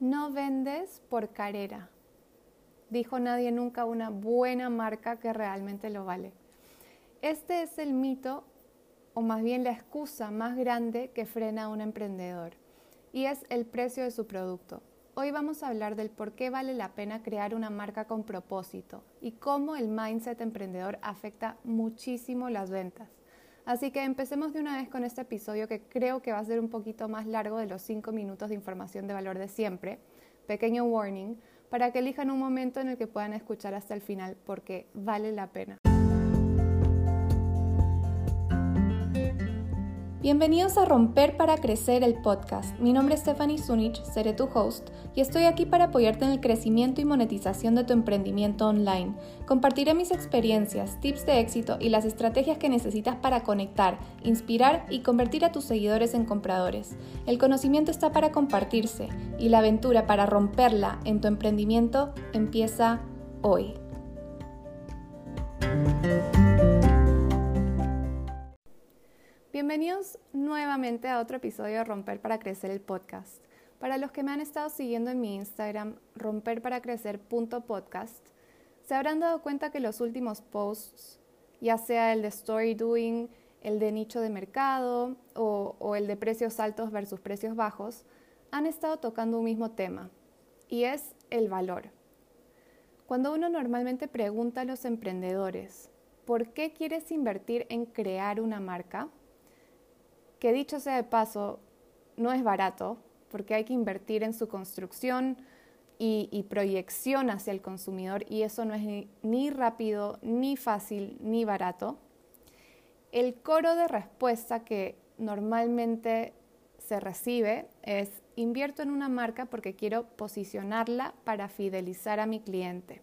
No vendes por carrera. Dijo nadie nunca una buena marca que realmente lo vale. Este es el mito, o más bien la excusa más grande que frena a un emprendedor, y es el precio de su producto. Hoy vamos a hablar del por qué vale la pena crear una marca con propósito y cómo el mindset emprendedor afecta muchísimo las ventas. Así que empecemos de una vez con este episodio que creo que va a ser un poquito más largo de los 5 minutos de información de valor de siempre. Pequeño warning, para que elijan un momento en el que puedan escuchar hasta el final porque vale la pena. Bienvenidos a Romper para Crecer el podcast. Mi nombre es Stephanie Zunich, seré tu host y estoy aquí para apoyarte en el crecimiento y monetización de tu emprendimiento online. Compartiré mis experiencias, tips de éxito y las estrategias que necesitas para conectar, inspirar y convertir a tus seguidores en compradores. El conocimiento está para compartirse y la aventura para romperla en tu emprendimiento empieza hoy. Bienvenidos nuevamente a otro episodio de Romper para Crecer el podcast. Para los que me han estado siguiendo en mi Instagram, romperparacrecer.podcast, se habrán dado cuenta que los últimos posts, ya sea el de story doing, el de nicho de mercado o, o el de precios altos versus precios bajos, han estado tocando un mismo tema, y es el valor. Cuando uno normalmente pregunta a los emprendedores, ¿por qué quieres invertir en crear una marca? Que dicho sea de paso, no es barato, porque hay que invertir en su construcción y, proyección hacia el consumidor, y eso no es ni, rápido, ni fácil, ni barato. El coro de respuesta que normalmente se recibe es invierto en una marca porque quiero posicionarla para fidelizar a mi cliente.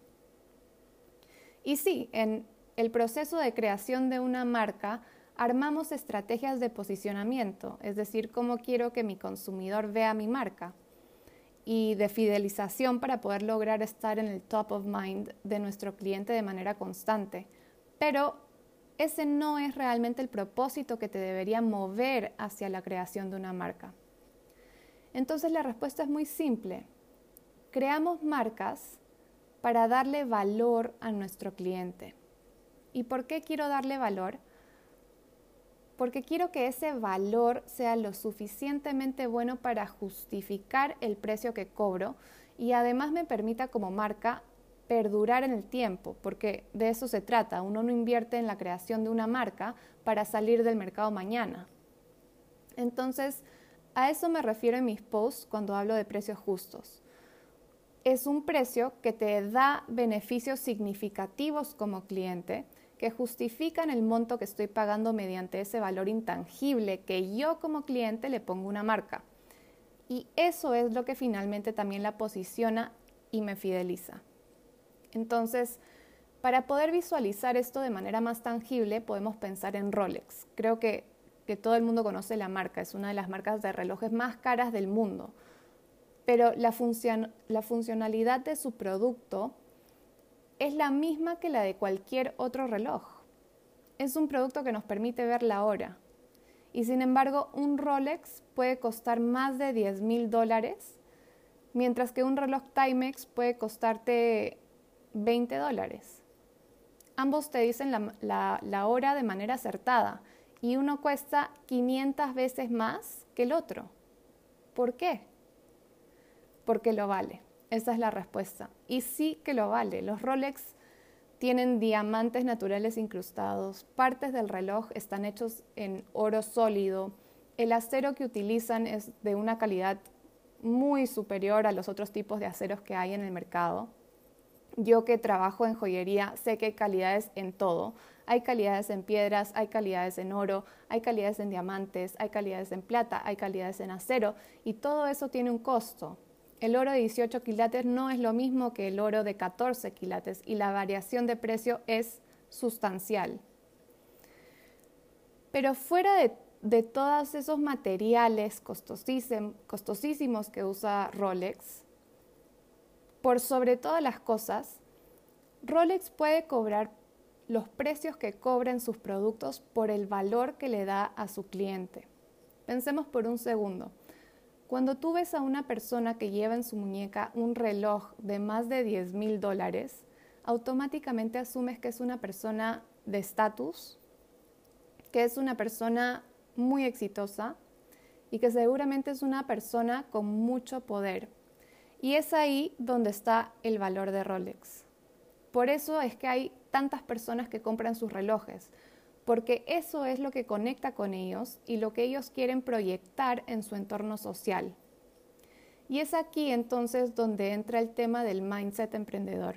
Y sí, en el proceso de creación de una marca armamos estrategias de posicionamiento, es decir, cómo quiero que mi consumidor vea mi marca y de fidelización para poder lograr estar en el top of mind de nuestro cliente de manera constante. Pero ese no es realmente el propósito que te debería mover hacia la creación de una marca. Entonces la respuesta es muy simple. Creamos marcas para darle valor a nuestro cliente. ¿Y por qué quiero darle valor? Porque quiero que ese valor sea lo suficientemente bueno para justificar el precio que cobro y además me permita como marca perdurar en el tiempo, porque de eso se trata. Uno no invierte en la creación de una marca para salir del mercado mañana. Entonces, a eso me refiero en mis posts cuando hablo de precios justos. Es un precio que te da beneficios significativos como cliente, que justifican el monto que estoy pagando mediante ese valor intangible que yo como cliente le pongo una marca. Y eso es lo que finalmente también la posiciona y me fideliza. Entonces, para poder visualizar esto de manera más tangible, podemos pensar en Rolex. Creo que, que todo el mundo conoce la marca, es una de las marcas de relojes más caras del mundo. Pero la, la funcionalidad de su producto es la misma que la de cualquier otro reloj. Es un producto que nos permite ver la hora. Y sin embargo, un Rolex puede costar más de 10 mil dólares, mientras que un reloj Timex puede costarte 20 dólares. Ambos te dicen la, la hora de manera acertada y uno cuesta 500 veces más que el otro. ¿Por qué? Porque lo vale. Esa es la respuesta. Y sí que lo vale. Los Rolex tienen diamantes naturales incrustados, partes del reloj están hechos en oro sólido, el acero que utilizan es de una calidad muy superior a los otros tipos de aceros que hay en el mercado. Yo que trabajo en joyería sé que hay calidades en todo. Hay calidades en piedras, hay calidades en oro, hay calidades en diamantes, hay calidades en plata, hay calidades en acero y todo eso tiene un costo. El oro de 18 quilates no es lo mismo que el oro de 14 quilates y la variación de precio es sustancial. Pero fuera de, todos esos materiales costosísimos que usa Rolex, por sobre todas las cosas, Rolex puede cobrar los precios que cobren sus productos por el valor que le da a su cliente. Pensemos por un segundo. Cuando tú ves a una persona que lleva en su muñeca un reloj de más de 10 mil dólares, automáticamente asumes que es una persona de estatus, que es una persona muy exitosa y que seguramente es una persona con mucho poder. Y es ahí donde está el valor de Rolex. Por eso es que hay tantas personas que compran sus relojes, porque eso es lo que conecta con ellos y lo que ellos quieren proyectar en su entorno social. Y es aquí entonces donde entra el tema del mindset emprendedor.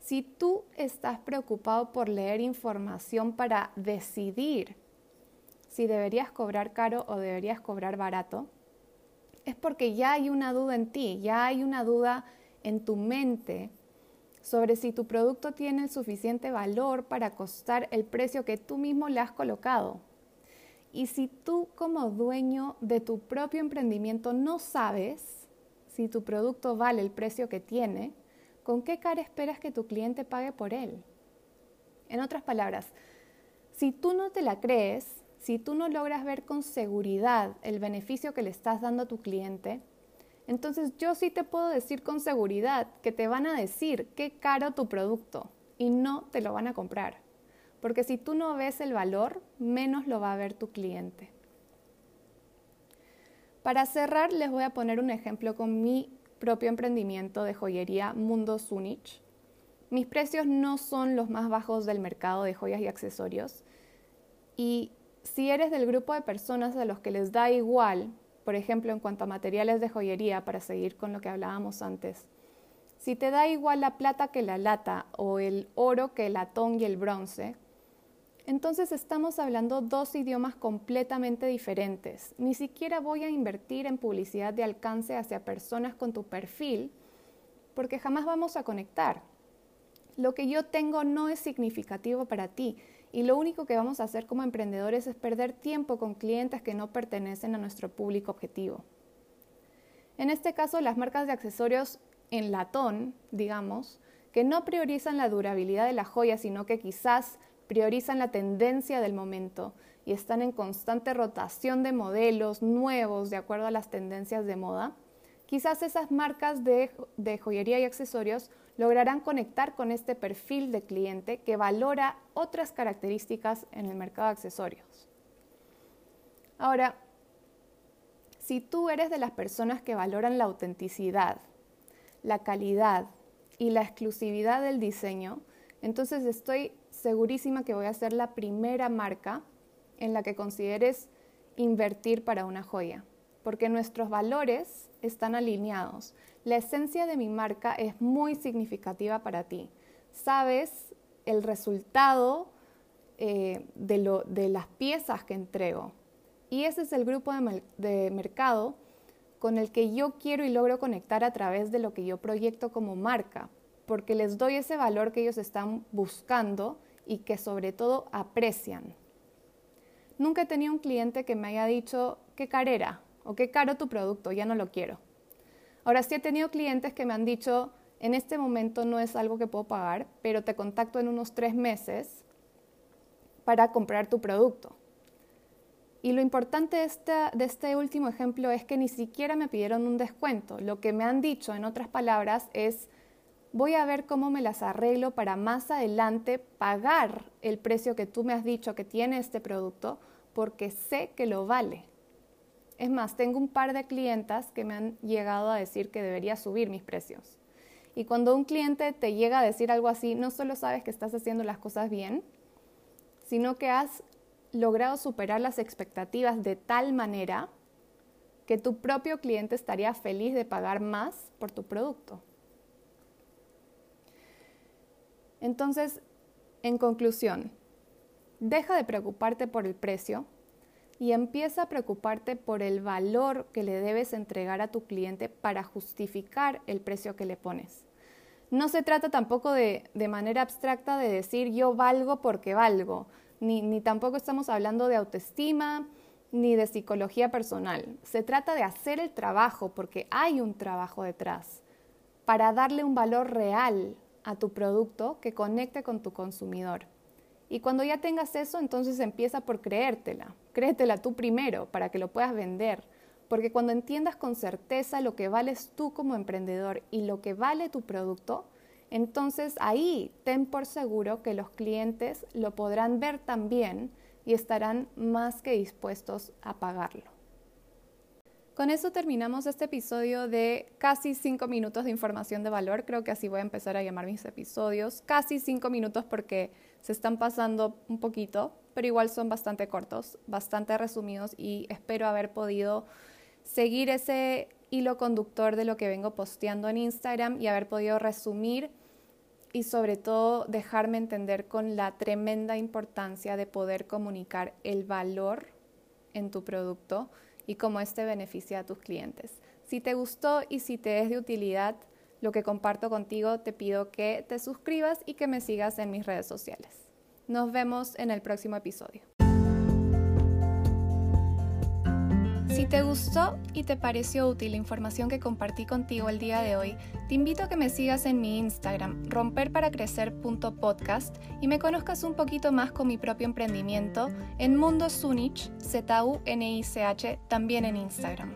Si tú estás preocupado por leer información para decidir si deberías cobrar caro o deberías cobrar barato, es porque ya hay una duda en ti, ya hay una duda en tu mente sobre si tu producto tiene el suficiente valor para costar el precio que tú mismo le has colocado. Y si tú como dueño de tu propio emprendimiento no sabes si tu producto vale el precio que tiene, ¿con qué cara esperas que tu cliente pague por él? En otras palabras, si tú no te la crees, si tú no logras ver con seguridad el beneficio que le estás dando a tu cliente, entonces yo sí te puedo decir con seguridad que te van a decir qué caro tu producto y no te lo van a comprar. Porque si tú no ves el valor, menos lo va a ver tu cliente. Para cerrar, les voy a poner un ejemplo con mi propio emprendimiento de joyería Mundo Sunich. Mis precios no son los más bajos del mercado de joyas y accesorios. Y si eres del grupo de personas a los que les da igual por ejemplo, en cuanto a materiales de joyería, para seguir con lo que hablábamos antes, si te da igual la plata que la lata o el oro que el latón y el bronce, entonces estamos hablando dos idiomas completamente diferentes. Ni siquiera voy a invertir en publicidad de alcance hacia personas con tu perfil porque jamás vamos a conectar. Lo que yo tengo no es significativo para ti y lo único que vamos a hacer como emprendedores es perder tiempo con clientes que no pertenecen a nuestro público objetivo. En este caso, las marcas de accesorios en latón, digamos, que no priorizan la durabilidad de la joya, sino que quizás priorizan la tendencia del momento y están en constante rotación de modelos nuevos de acuerdo a las tendencias de moda, quizás esas marcas de, de joyería y accesorios lograrán conectar con este perfil de cliente que valora otras características en el mercado de accesorios. Ahora, si tú eres de las personas que valoran la autenticidad, la calidad y la exclusividad del diseño, entonces estoy segurísima que voy a ser la primera marca en la que consideres invertir para una joya, porque nuestros valores están alineados la esencia de mi marca es muy significativa para ti. Sabes el resultado eh, de, las piezas que entrego. Y ese es el grupo de, mercado con el que yo quiero y logro conectar a través de lo que yo proyecto como marca, porque les doy ese valor que ellos están buscando y que sobre todo aprecian. Nunca he tenido un cliente que me haya dicho qué carera o qué caro tu producto, ya no lo quiero. Ahora sí he tenido clientes que me han dicho, en este momento no es algo que puedo pagar, pero te contacto en unos tres meses para comprar tu producto. Y lo importante de este, de este último ejemplo es que ni siquiera me pidieron un descuento. Lo que me han dicho, en otras palabras, es voy a ver cómo me las arreglo para más adelante pagar el precio que tú me has dicho que tiene este producto porque sé que lo vale. Es más, tengo un par de clientas que me han llegado a decir que debería subir mis precios. Y cuando un cliente te llega a decir algo así, no solo sabes que estás haciendo las cosas bien, sino que has logrado superar las expectativas de tal manera que tu propio cliente estaría feliz de pagar más por tu producto. Entonces, en conclusión, deja de preocuparte por el precio y empieza a preocuparte por el valor que le debes entregar a tu cliente para justificar el precio que le pones. No se trata tampoco de, de manera abstracta de decir yo valgo porque valgo, ni, ni tampoco estamos hablando de autoestima ni de psicología personal. Se trata de hacer el trabajo porque hay un trabajo detrás para darle un valor real a tu producto que conecte con tu consumidor. Y cuando ya tengas eso, entonces empieza por creértela. Créetela tú primero para que lo puedas vender. Porque cuando entiendas con certeza lo que vales tú como emprendedor y lo que vale tu producto, entonces ahí ten por seguro que los clientes lo podrán ver también y estarán más que dispuestos a pagarlo. Con eso terminamos este episodio de casi 5 minutos de información de valor. Creo que así voy a empezar a llamar mis episodios. Casi 5 minutos porque se están pasando un poquito, pero igual son bastante cortos, bastante resumidos y espero haber podido seguir ese hilo conductor de lo que vengo posteando en Instagram y haber podido resumir y sobre todo dejarme entender con la tremenda importancia de poder comunicar el valor en tu producto y cómo este beneficia a tus clientes. Si te gustó y si te es de utilidad lo que comparto contigo, te pido que te suscribas y que me sigas en mis redes sociales. Nos vemos en el próximo episodio. Si te gustó y te pareció útil la información que compartí contigo el día de hoy, te invito a que me sigas en mi Instagram, romperparacrecer.podcast, y me conozcas un poquito más con mi propio emprendimiento en Mundo Zunich, Z-U-N-I-C-H, también en Instagram.